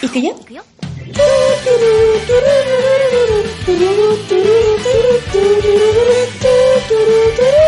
¿Y que ya?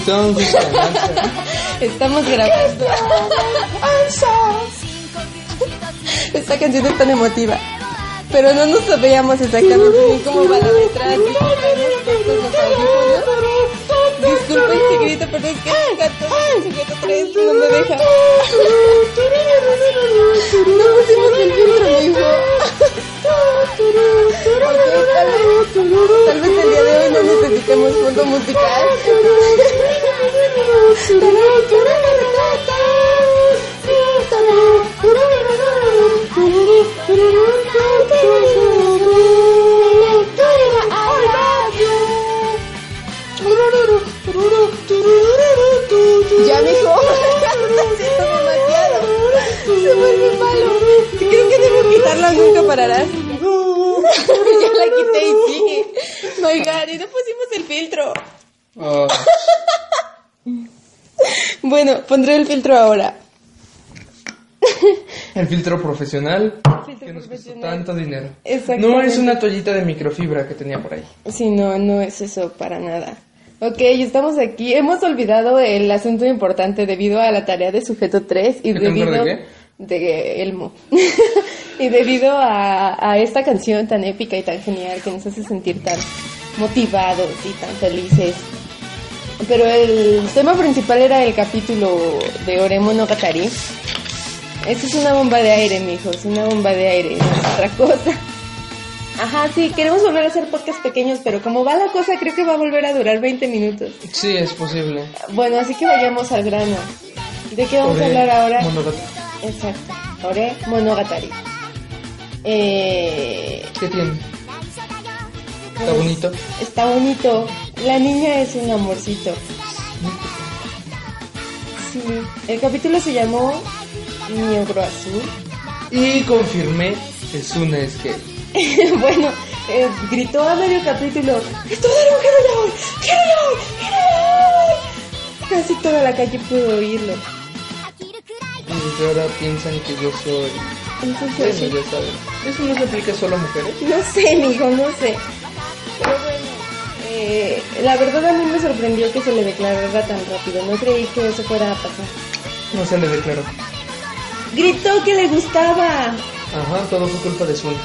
entonces. Estamos grabando. Esta canción es tan emotiva. Pero no nos sabíamos exactamente bien cómo va la letra. Disculpen si grito, pero es que el gato sujeto 3 no me deja. No pusimos el filtro, mi hijo. Ok, tal vez, tal vez el día de hoy no necesitemos fondo musical. Ya, pondré el filtro ahora. el filtro profesional Filtro que nos costó profesional. tanto dinero. No es una toallita de microfibra que tenía por ahí. Sí, no, no es eso para nada. Ok, estamos aquí. Hemos olvidado el asunto importante debido a la tarea de sujeto 3 y ¿Qué debido... de de Elmo. y debido a, a esta canción tan épica y tan genial que nos hace sentir tan motivados y tan felices. Pero el tema principal era el capítulo de Oremo no Katari. Esto es una bomba de aire, mijos, una bomba de aire, no es otra cosa. Ajá, sí, queremos volver a hacer podcasts pequeños, pero como va la cosa, creo que va a volver a durar 20 minutos. Sí, es posible. Bueno, así que vayamos al grano. ¿De qué vamos a hablar ahora? Monogatari. Exacto. Ore Monogatari. Eh, ¿Qué tiene? Está bonito. está bonito. La niña es un amorcito. Sí. El capítulo se llamó Mi ogro azul. Y confirmé que Suna es gay. bueno, eh, gritó a medio capítulo, ¡Estoy de quiero llorar! ¡Quiero llorar! ¡Quiero llorar! Casi toda la calle pudo oírlo. Y ahora piensan que yo soy... Entonces, Bueno, ya saben. Eso no se aplica solo a mujeres. no sé, mijo, no sé. Eh, la verdad a mí me sorprendió que se le declarara tan rápido. No creí que eso fuera a pasar. No se le declaró. Gritó que le gustaba. Ajá, todo fue culpa de Suna.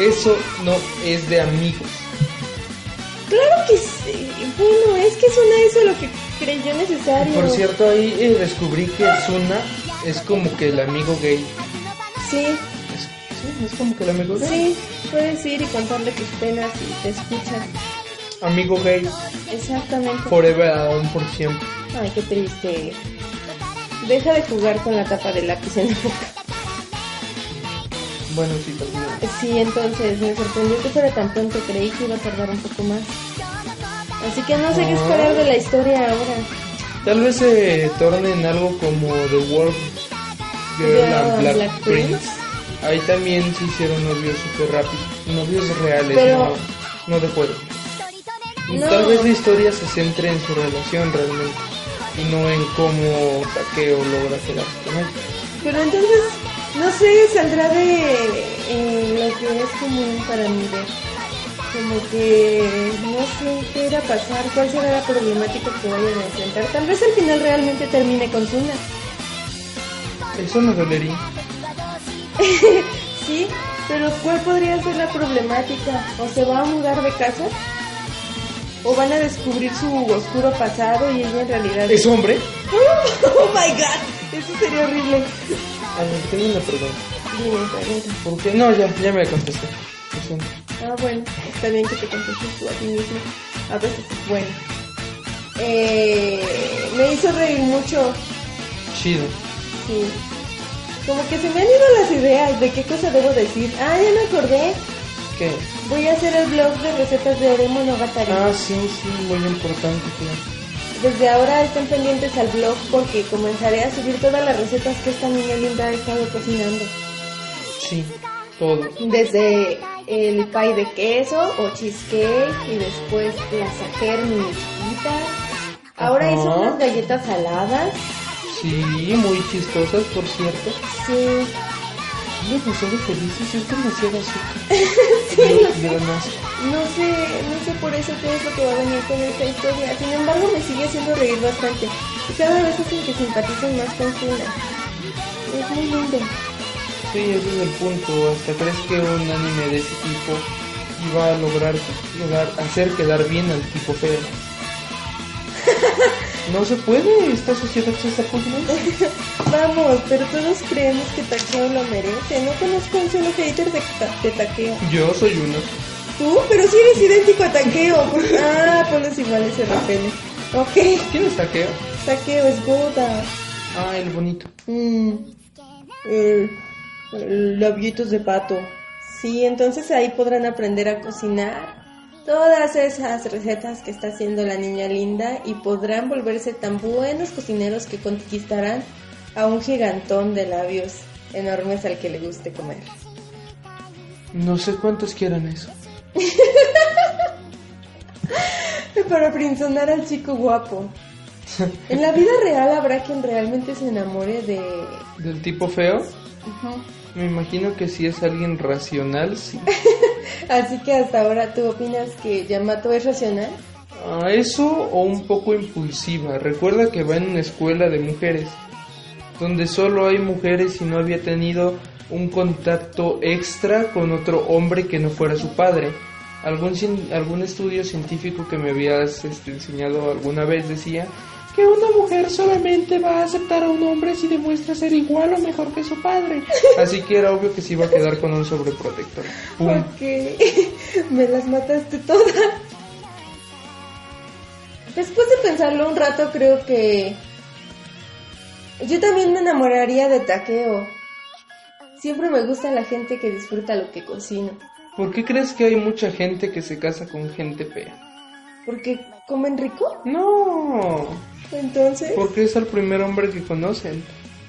Eso no es de amigos. Claro que sí. Bueno, es que Suna hizo lo que creyó necesario. Por cierto, ahí eh, descubrí que Suna es como que el amigo gay. Sí, Es, sí, es como que el amigo gay. sí. Puedes ir y contarle tus penas y te escuchan. Amigo gay, Exactamente. forever, aún por siempre. Ay, qué triste. Deja de jugar con la tapa de lápiz en la boca. Bueno, sí, también. Sí, entonces me sorprendió que fuera tan pronto. Creí que iba a tardar un poco más. Así que no sé qué esperar de la historia ahora. Tal vez se torne en algo como The World Girl and Black, Black Prince. Prince. Ahí también se hicieron novios súper rápido. Novios reales, Pero- no, no de juego. No. Tal vez la historia se centre en su relación realmente. Y no en cómo Takeo logra quedarse con él. Pero entonces, no sé, saldrá de eh, lo que es común para mí ver. como que no sé qué irá a pasar, cuál será la problemática que vayan a enfrentar. Tal vez al final realmente termine con Suna. Eso no dolería. sí, pero ¿cuál podría ser la problemática? ¿O se va a mudar de casa? ¿O van a descubrir su oscuro pasado y ella en realidad... ¿Es hombre? ¡Oh, my God! Eso sería horrible. A ver, tengo una pregunta. Dime. ¿Por qué? No, ya, ya me contesté. Lo siento. Ah, bueno, está bien que te contestes tú a ti mismo. A veces es bueno. Eh, me hizo reír mucho. Chido. Sí. Como que se me han ido las ideas de qué cosa debo decir. Ah, ya me acordé. ¿Qué? Voy a hacer el blog de recetas de Ore Monogatari. Ah, sí, sí, muy importante. claro. Desde ahora estén pendientes al blog porque comenzaré a subir todas las recetas que esta niña linda ha estado cocinando. Sí, todo. Desde el pie de queso o cheesecake y después las ajer mini chiquitas. Ahora hizo unas galletas saladas. Sí, muy chistosas, por cierto. Sí. Demasiado felices, es demasiado azúcar. Sí, De-. No sé, no sé por eso qué es lo que va a venir con esta historia. Sin embargo, me sigue haciendo reír bastante. Y cada vez hacen que simpaticen más con Suna. Es muy lindo. Sí, ese es el punto. Hasta crees que un anime de ese tipo iba a lograr, lograr hacer quedar bien al tipo feo. No se puede, esta sociedad se está pudriendo. Vamos, pero todos creemos que Takeo lo merece. No conozco un solo hater de, Ta- de. Yo soy uno. Tú, pero si eres idéntico a Takeo. Por- Ah, por los iguales se repelen. Ok, ¿Quién es Takeo? Takeo es Goda. Ah, el bonito. Mm, labios de pato. Sí, entonces ahí podrán aprender a cocinar todas esas recetas que está haciendo la niña linda y podrán volverse tan buenos cocineros que conquistarán a un gigantón de labios enormes al que le guste comer. No sé cuántos quieran eso. Para prinzonar al chico guapo. En la vida real habrá quien realmente se enamore de... ¿Del tipo feo? Ujú. Me imagino que si es alguien racional, sí. Así que hasta ahora tú opinas que Yamato es racional. Ah, eso o un poco impulsiva. Recuerda que va en una escuela de mujeres, donde solo hay mujeres y no había tenido un contacto extra con otro hombre que no fuera su padre. Algún, algún estudio científico que me habías este, enseñado alguna vez decía que una mujer solamente va a aceptar a un hombre si demuestra ser igual o mejor que su padre. Así que era obvio que se iba a quedar con un sobreprotector. ¡Pum! Ok, me las mataste todas. Después de pensarlo un rato, creo que yo también me enamoraría de Takeo. Siempre me gusta la gente que disfruta lo que cocino. ¿Por qué crees que hay mucha gente que se casa con gente fea? Porque comen rico. No, Entonces, porque es el primer hombre que conocen.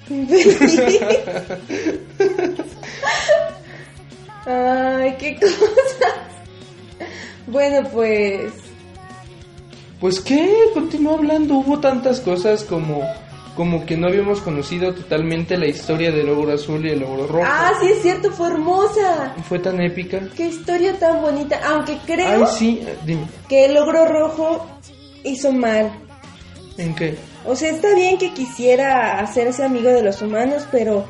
ay, qué cosa. Bueno, pues Pues qué, continúa hablando, hubo tantas cosas como como que no habíamos conocido totalmente la historia del ogro azul y el ogro rojo. Ah, sí es cierto, fue hermosa. Fue tan épica. Qué historia tan bonita. Aunque creo Ay, sí, dime, que el ogro rojo hizo mal. ¿En qué? O sea, está bien que quisiera hacerse amigo de los humanos, pero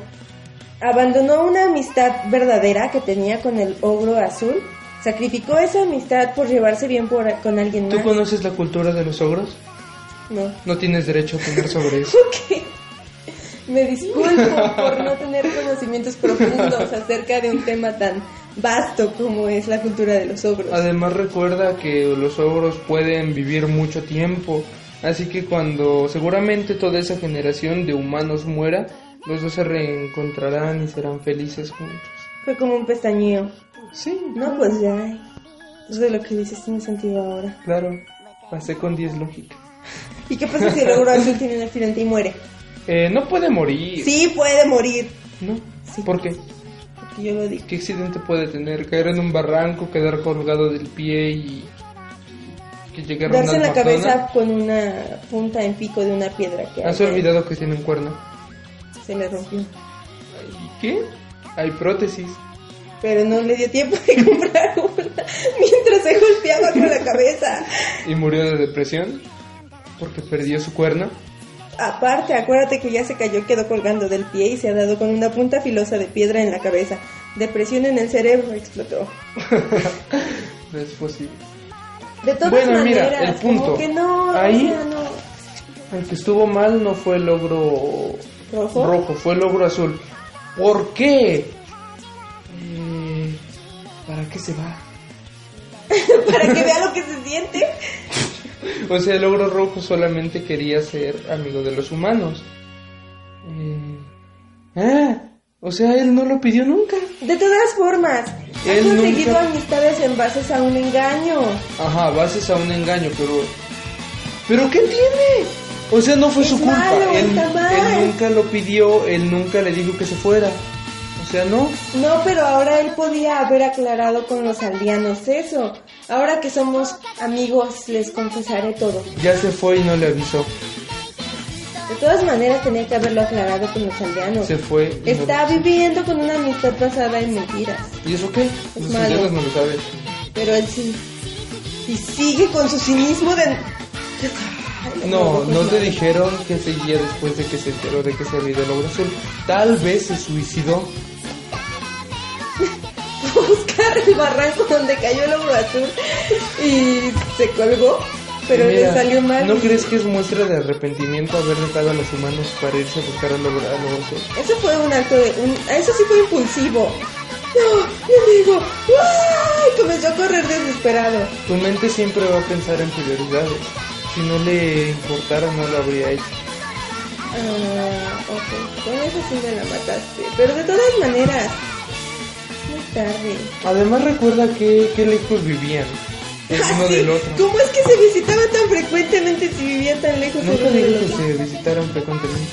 abandonó una amistad verdadera que tenía con el ogro azul. Sacrificó esa amistad por llevarse bien por, con alguien ¿Tú más. conoces la cultura de los ogros? No. No tienes derecho a opinar sobre eso. Ok. Me disculpo por no tener conocimientos profundos acerca de un tema tan vasto como es la cultura de los ogros. Además recuerda que los ogros pueden vivir mucho tiempo, así que cuando seguramente toda esa generación de humanos muera, los dos se reencontrarán y serán felices juntos. Fue como un pestañeo. Sí, No, pues ya. Eso de lo que dices tiene sentido ahora. claro, pasé con 10 lógica. ¿Y qué pasa si el ogro azul tiene un accidente y muere? Eh, no puede morir. Sí, puede morir. ¿No? Sí. ¿Por qué? Porque yo lo digo. ¿Qué accidente puede tener? ¿Caer en un barranco, quedar colgado del pie y que llegue a Darse en la cabeza con una punta en pico de una piedra que ¿Has hay- olvidado que tiene un cuerno? se le rompió. ¿Y qué? Hay prótesis. pero no le dio tiempo de comprar una mientras se golpeaba con la cabeza. Y murió de depresión porque perdió su cuerno. Aparte, acuérdate que ya se cayó quedó colgando del pie y se ha dado con una punta filosa de piedra en la cabeza. Depresión en el cerebro, explotó. No es posible. De todas Bueno, mira, el punto. que no, Ahí- o sea, no. El que estuvo mal no fue el logro ¿Rojo? fue el logro azul. ¿Por qué? Eh, ¿Para qué se va? Para que vea lo que se siente. O sea, el logro rojo solamente quería ser amigo de los humanos. Eh, ah, o sea, él no lo pidió nunca. De todas formas, ha Él conseguido nunca- amistades en bases a un engaño. Ajá, bases a un engaño, pero... ¿Pero qué tiene? O sea, no fue Es su culpa. malo, él, él nunca lo pidió, él nunca le dijo que se fuera. O sea, no. No, pero ahora él podía haber aclarado con los aldeanos eso. Ahora que somos amigos, les confesaré todo. Ya se fue y no le avisó. De todas maneras, tenía que haberlo aclarado con los aldeanos. Se fue. y Está viviendo con una amistad basada en mentiras. ¿Y eso qué? Los malo. aldeanos no lo saben. Pero él sí. Y sigue con su cinismo de... No, no te dije dijeron que seguía después de que se enteró de que se había ido el logro azul. Tal vez se suicidó. buscar el barranco donde cayó el ogro azul y se colgó, pero Mira, le salió mal. ¿No crees que es muestra de arrepentimiento haber dejado a los humanos para irse a buscar al logro, al logro azul? Eso fue un acto de... Un, eso sí fue impulsivo. No, mi amigo. ¡Ay! Comenzó a correr desesperado. Tu mente siempre va a pensar en prioridades. Si no le importara, no lo habría hecho. Ah, ok. Con eso sí me la mataste. Pero de todas maneras, muy tarde. Además, recuerda que, qué lejos vivían el uno sí. del otro. ¿Cómo es que se visitaban tan frecuentemente si vivían tan lejos Nunca uno del otro? se visitaron frecuentemente.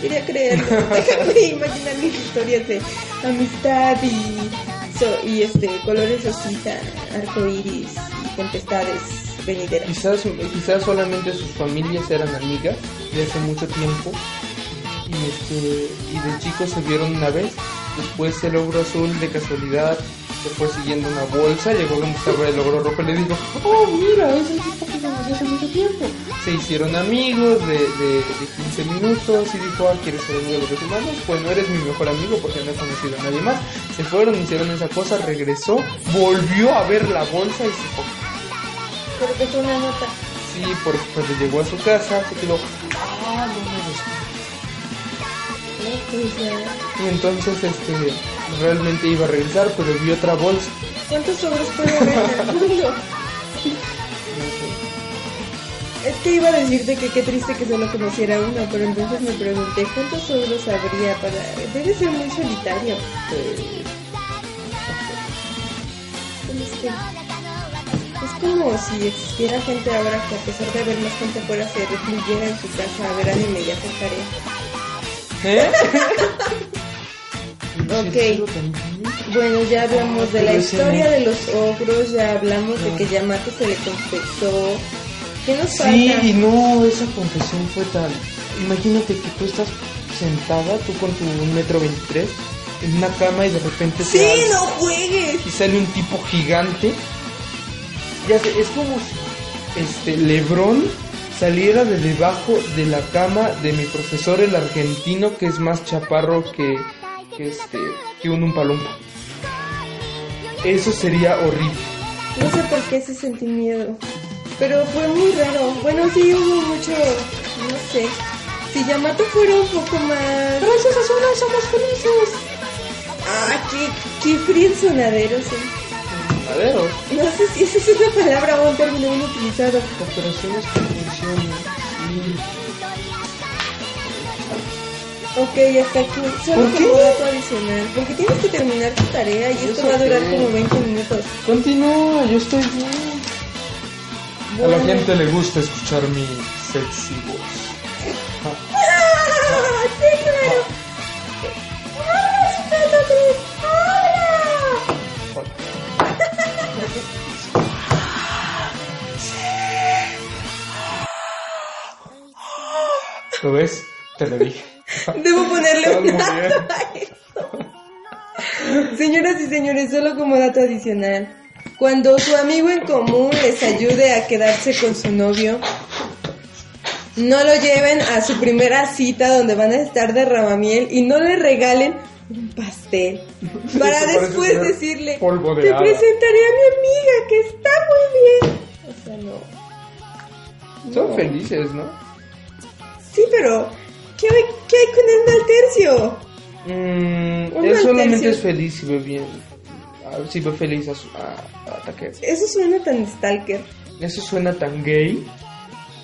Quería creerlo. Déjame imaginar mis historias de amistad y, so- y este colores rosita, arcoíris y tempestades venideras. Quizás, quizás solamente sus familias eran amigas de hace mucho tiempo y, este, y de chicos se vieron una vez. Después el ogro azul de casualidad se fue siguiendo una bolsa, llegó donde estaba el ogro rojo y le dijo, oh mira, es el tipo que conocí hace mucho tiempo. Se hicieron amigos de, de, de 15 minutos y dijo, ah, ¿quieres ser amigo de los humanos? Pues no eres mi mejor amigo porque no he conocido a nadie más. Se fueron, hicieron esa cosa, regresó, volvió a ver la bolsa y se fue. Pero que fue una nota. Sí, porque cuando llegó a su casa se quedó, ah, no me. Y entonces este realmente iba a regresar, pero vio otra bolsa. ¿Cuántos sobres puede haber en el mundo? Es que iba a decirte que qué triste que solo conociera uno, pero entonces me pregunté cuántos sobros habría para... Debe ser muy solitario. Eh, es que- Es como si existiera gente ahora que a pesar de haber más gente afuera se recluyera en su casa a ver anime y hacer tarea. ¿Eh? Ok. Bueno, ya hablamos de la historia de los ogros, ya hablamos de que Yamato se le confesó. ¿Qué nos falta? Sí, y no, esa confesión fue tal. Imagínate que tú estás sentada, tú con tu metro veintitrés, en una cama y de repente ¡Sí, te no juegues! y sale un tipo gigante. Ya sé, es como si este Lebrón saliera de debajo de la cama de mi profesor el argentino que es más chaparro que, que este que un umpalumpa. Eso sería horrible. No sé por qué se sentí miedo. Pero fue muy raro. Bueno, sí hubo mucho. No sé. Si Yamato fuera un poco más. Gracias a Zona somos felices. Ah, qué, qué frienzonadero, sí. Madero, No sé si esa es una palabra o un término bien utilizado. operaciones que funcionan. Sí. Ok, hasta aquí. Solo ¿Por qué? como dato adicional. Porque tienes que terminar tu tarea y esto va a durar como 20 minutos. Continúa, yo estoy bien. A la Bueno. gente le gusta escuchar mi sexy voz. ¡Ah! ¡Sí, claro! ¡Hola, Superdotres! ¡Hola! ¿Lo ves? Te lo dije. Debo ponerle un eso. Señoras y señores, solo como dato adicional, cuando su amigo en común les ayude a quedarse con su novio, no lo lleven a su primera cita donde van a estar de ramamiel y no le regalen un pastel para después decirle polvo de te hada". presentaré a mi amiga que está muy bien. O sea, no. Son felices, ¿no? Sí, pero ¿qué hay, qué hay con el mal tercio? Mm, él solamente es feliz si ve bien. Si ve feliz a, su, a, a. Eso suena tan stalker. Eso suena tan gay.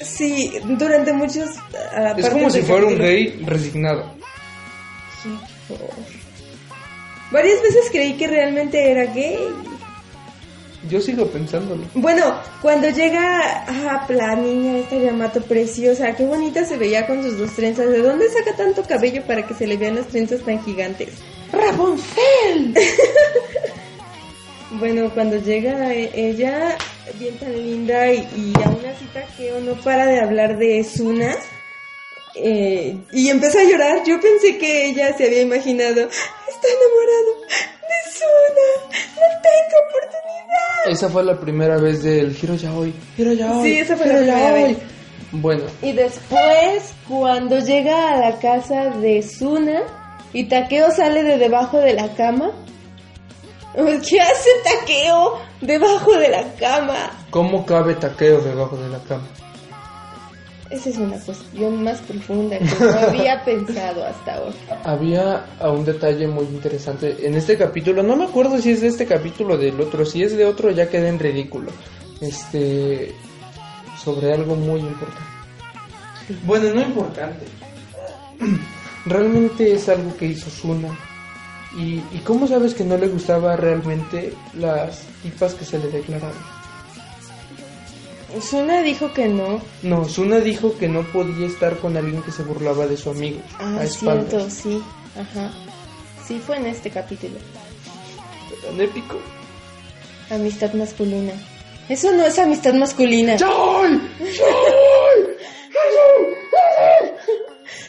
Sí, durante muchos... ah, Es como si fuera un gay resignado. Sí, por favor. Varias veces creí que realmente era gay. Yo sigo pensándolo. Bueno, cuando llega ah, la niña esta Yamato preciosa, qué bonita se veía con sus dos trenzas. ¿De dónde saca tanto cabello para que se le vean las trenzas tan gigantes? ¡Rapunzel! Bueno, cuando llega e- ella, bien tan linda, y, y aún así Takeo no para de hablar de Suna. Eh, y empezó a llorar. Yo pensé que ella se había imaginado, está enamorado de Suna, no tengo oportunidad. Esa fue la primera vez del Hiro Yaoi. Hiro Yaoi. Sí, esa fue la primera vez. Bueno, Y después, cuando llega a la casa de Suna y Takeo sale de debajo de la cama. ¿Qué hace Takeo debajo de la cama? ¿cómo cabe Taqueo debajo de la cama? Esa es una cuestión más profunda que no había pensado hasta ahora. Había a un detalle muy interesante en este capítulo. No me acuerdo si es de este capítulo o del otro. Si es de otro, ya quedé en ridículo. Este. Sobre algo muy importante. Bueno, no importante. Realmente es algo que hizo Suna. ¿Y, ¿Y cómo sabes que no le gustaba realmente las tipas que se le declararon? Suna dijo que no. No, Suna dijo que no podía estar con alguien que se burlaba de su amigo. Ah, a espaldas. cierto, sí. Ajá. Sí, fue en este capítulo. Tan épico. Amistad masculina. Eso no es amistad masculina. ¡Joy!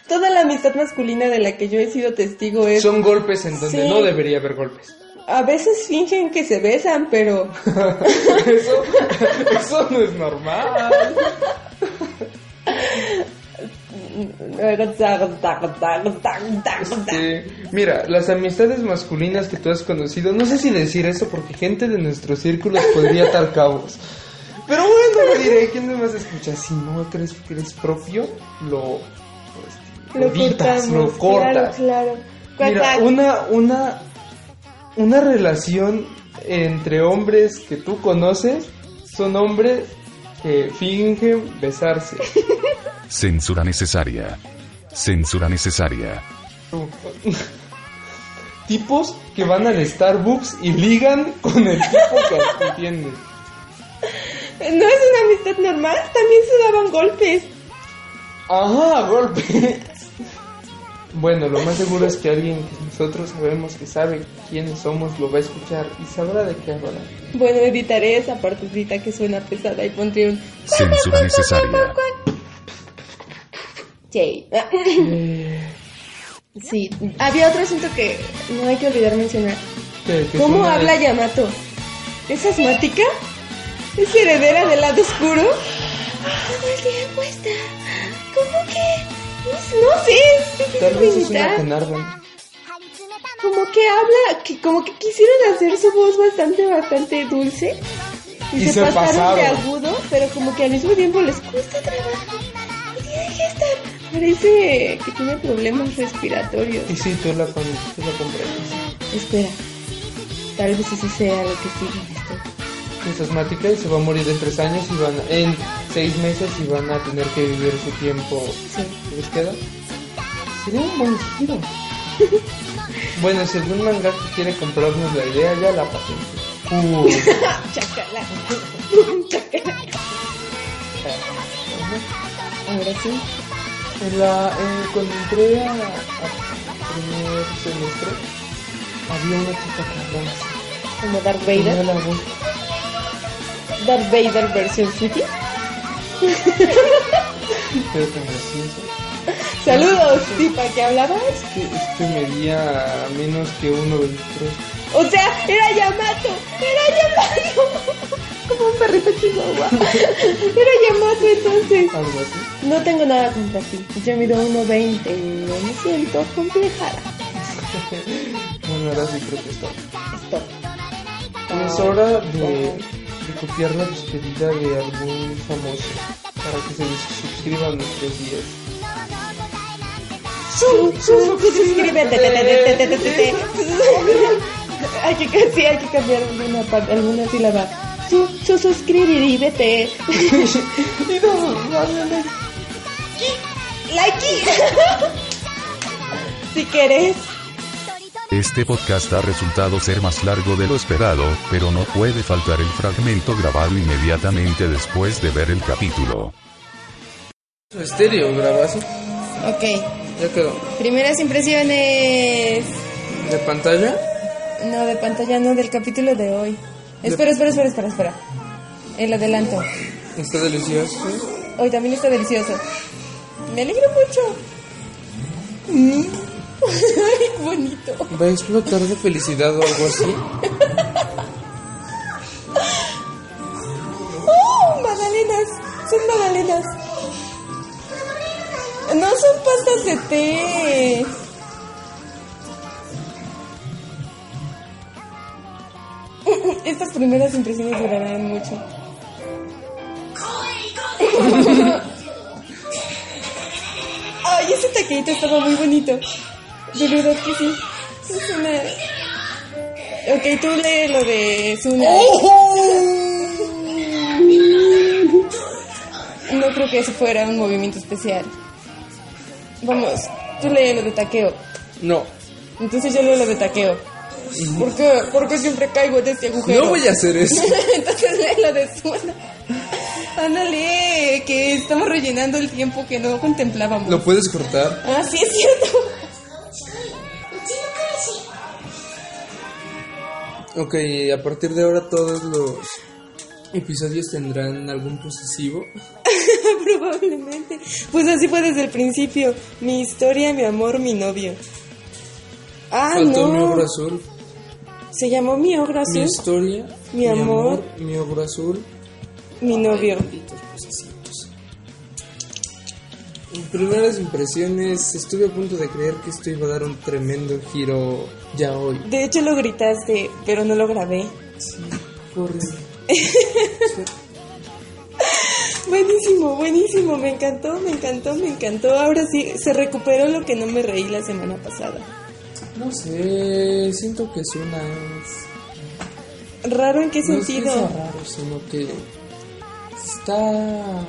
Toda la amistad masculina de la que yo he sido testigo es... Son golpes en donde Sí. no debería haber golpes. A veces fingen que se besan, pero... Eso, eso no es normal. Este, mira, las amistades masculinas que tú has conocido, no sé si decir eso porque gente de nuestros círculos podría atar cabos. Pero bueno, lo diré, ¿quién más escucha? Si no crees que eres propio, lo, este, Lo editas, cortamos. lo cortas. Claro, claro. Mira, una, una, una relación entre hombres que tú conoces son hombres que fingen besarse. Censura necesaria. Censura necesaria. Tipos que van al Starbucks y ligan con el tipo que entiendes. No es una amistad normal, también se daban golpes. Ajá, golpe. Bueno, lo más seguro es que alguien que nosotros sabemos que sabe quiénes somos lo va a escuchar y sabrá de qué hablar. Bueno, editaré esa partecita que suena pesada y pondré un... Censura necesaria. Jay. Sí, había otro asunto que no hay que olvidar mencionar. ¿Cómo suena- habla Yamato? ¿Es asmática? ¿Es heredera del lado oscuro? Todo el tiempo está... ¿Cómo que...? No, no sé, es Tal vez es una. Como que habla, que como que quisieron hacer su voz bastante, bastante dulce. Y, Y se, se pasaron de agudo, pero como que al mismo tiempo les cuesta trabajo. Y. Parece que tiene problemas respiratorios. Y sí, tú la, tú la comprendes. Espera, tal vez ese sea lo que sigue esto. Es asmática y se va a morir en tres años y van a- en seis meses y van a tener que vivir su tiempo. Sí. ¿Qué les queda? Sería un buen giro. bueno, si algún manga quiere comprarnos la idea, ya la patente. Uh, Chacala. Chacala. Ahora sí. en la, eh, cuando entré a, a primer semestre, había una chica que. Como Darth Vader. Darth Vader versión City. Pero tan graciosa. Saludos, ¿sí, para qué hablabas? Este, este medía menos que 1.23. O sea, era Yamato, era Yamato. Como un perrito chihuahua. Era Yamato entonces. Algo así. No tengo nada contra ti. Yo mido 1.20 y no me siento complejada. Bueno, ahora sí creo que está. Stop. Es hora de, copiar la despedida de algún famoso para que se suscriba a nuestros días. Su- su- Suscríbete. te, te, te, te, te, te, te. Hay que, sí, hay que cambiar alguna, parte, alguna sílaba. Su, su suscríbete. Y no, dale like. Like. si querés. Este podcast ha resultado ser más largo de lo esperado, pero no puede faltar el fragmento grabado inmediatamente después de ver el capítulo. Estéreo, grabazo. Ok. Ya quedó. Primeras impresiones. ¿De pantalla? No, de pantalla no, del capítulo de hoy. Espera, espera, espera, espera, espera. El adelanto. Está delicioso. Hoy también está delicioso. Me alegro mucho. ¿Va a explotar de felicidad o algo así? ¡Oh! Magdalenas. Son magdalenas. No son pastas de té. Estas primeras impresiones durarán mucho. Ay, ese taquito estaba muy bonito. De verdad que sí. Es una... Ok, tú lee lo de Suna. No creo que eso fuera un movimiento especial. Vamos, tú lee lo de taqueo. No. Entonces yo leo lo de taqueo. ¿Por qué? Porque siempre caigo en este agujero. No voy a hacer eso. Entonces lee lo de Suna. Ándale, que estamos rellenando el tiempo que no contemplábamos. ¿Lo puedes cortar? Ah, sí es cierto. Ok, a partir de ahora todos los episodios tendrán algún posesivo. Probablemente. Pues así fue desde el principio. Mi historia, mi amor, mi novio. Ah, Faltó no. mi ogro azul. Se llamó mi ogro Mi azul, historia. Mi amor. Mi ogro azul. mi novio. Primeras impresiones, estuve a punto de creer que esto iba a dar un tremendo giro ya hoy. De hecho lo gritaste, pero no lo grabé. Sí, corre. Buenísimo, buenísimo, me encantó, me encantó, me encantó. Ahora sí, se recuperó lo que no me reí la semana pasada. No sé, siento que suena es... ¿Raro en qué No es que sentido? sea raro, sino que está...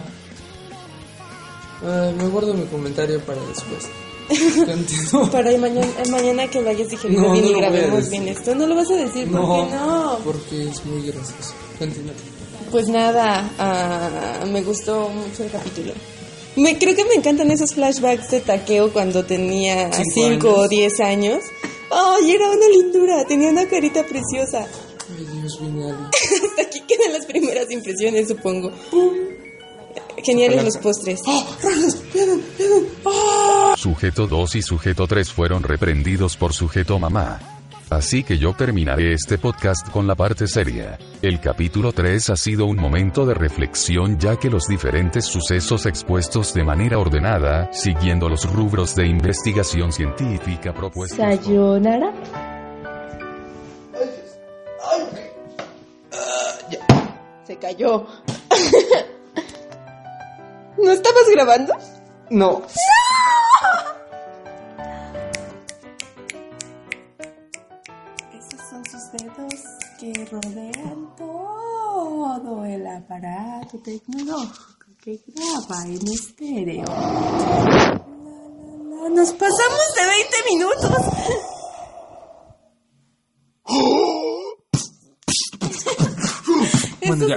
Ah, me guardo mi comentario para después. Para mañana, mañana que vayas digeriendo No, bien no y grabemos bien esto. No lo vas a decir, ¿por qué no? porque es muy gracioso. Continúa. Pues nada, ah, me gustó mucho el capítulo. Me, creo que me encantan esos flashbacks de taqueo cuando tenía Cinco 5 o años. 10 años. ¡Ay, era una lindura! Tenía una carita preciosa. Ay, Dios, Ali. Hasta aquí quedan las primeras impresiones, supongo. Geniales los postres. Sujeto 2 y sujeto 3 fueron reprendidos por sujeto mamá. Así que yo terminaré este podcast con la parte seria. El capítulo 3 ha sido un momento de reflexión ya que los diferentes sucesos expuestos de manera ordenada, siguiendo los rubros de investigación científica propuestos. Sayonara. Se cayó. ¿No estabas grabando? No. Esos son sus dedos que rodean todo el aparato tecnológico que graba en estéreo. La, la, la, Nos pasamos de 20 minutos. Bueno, ya.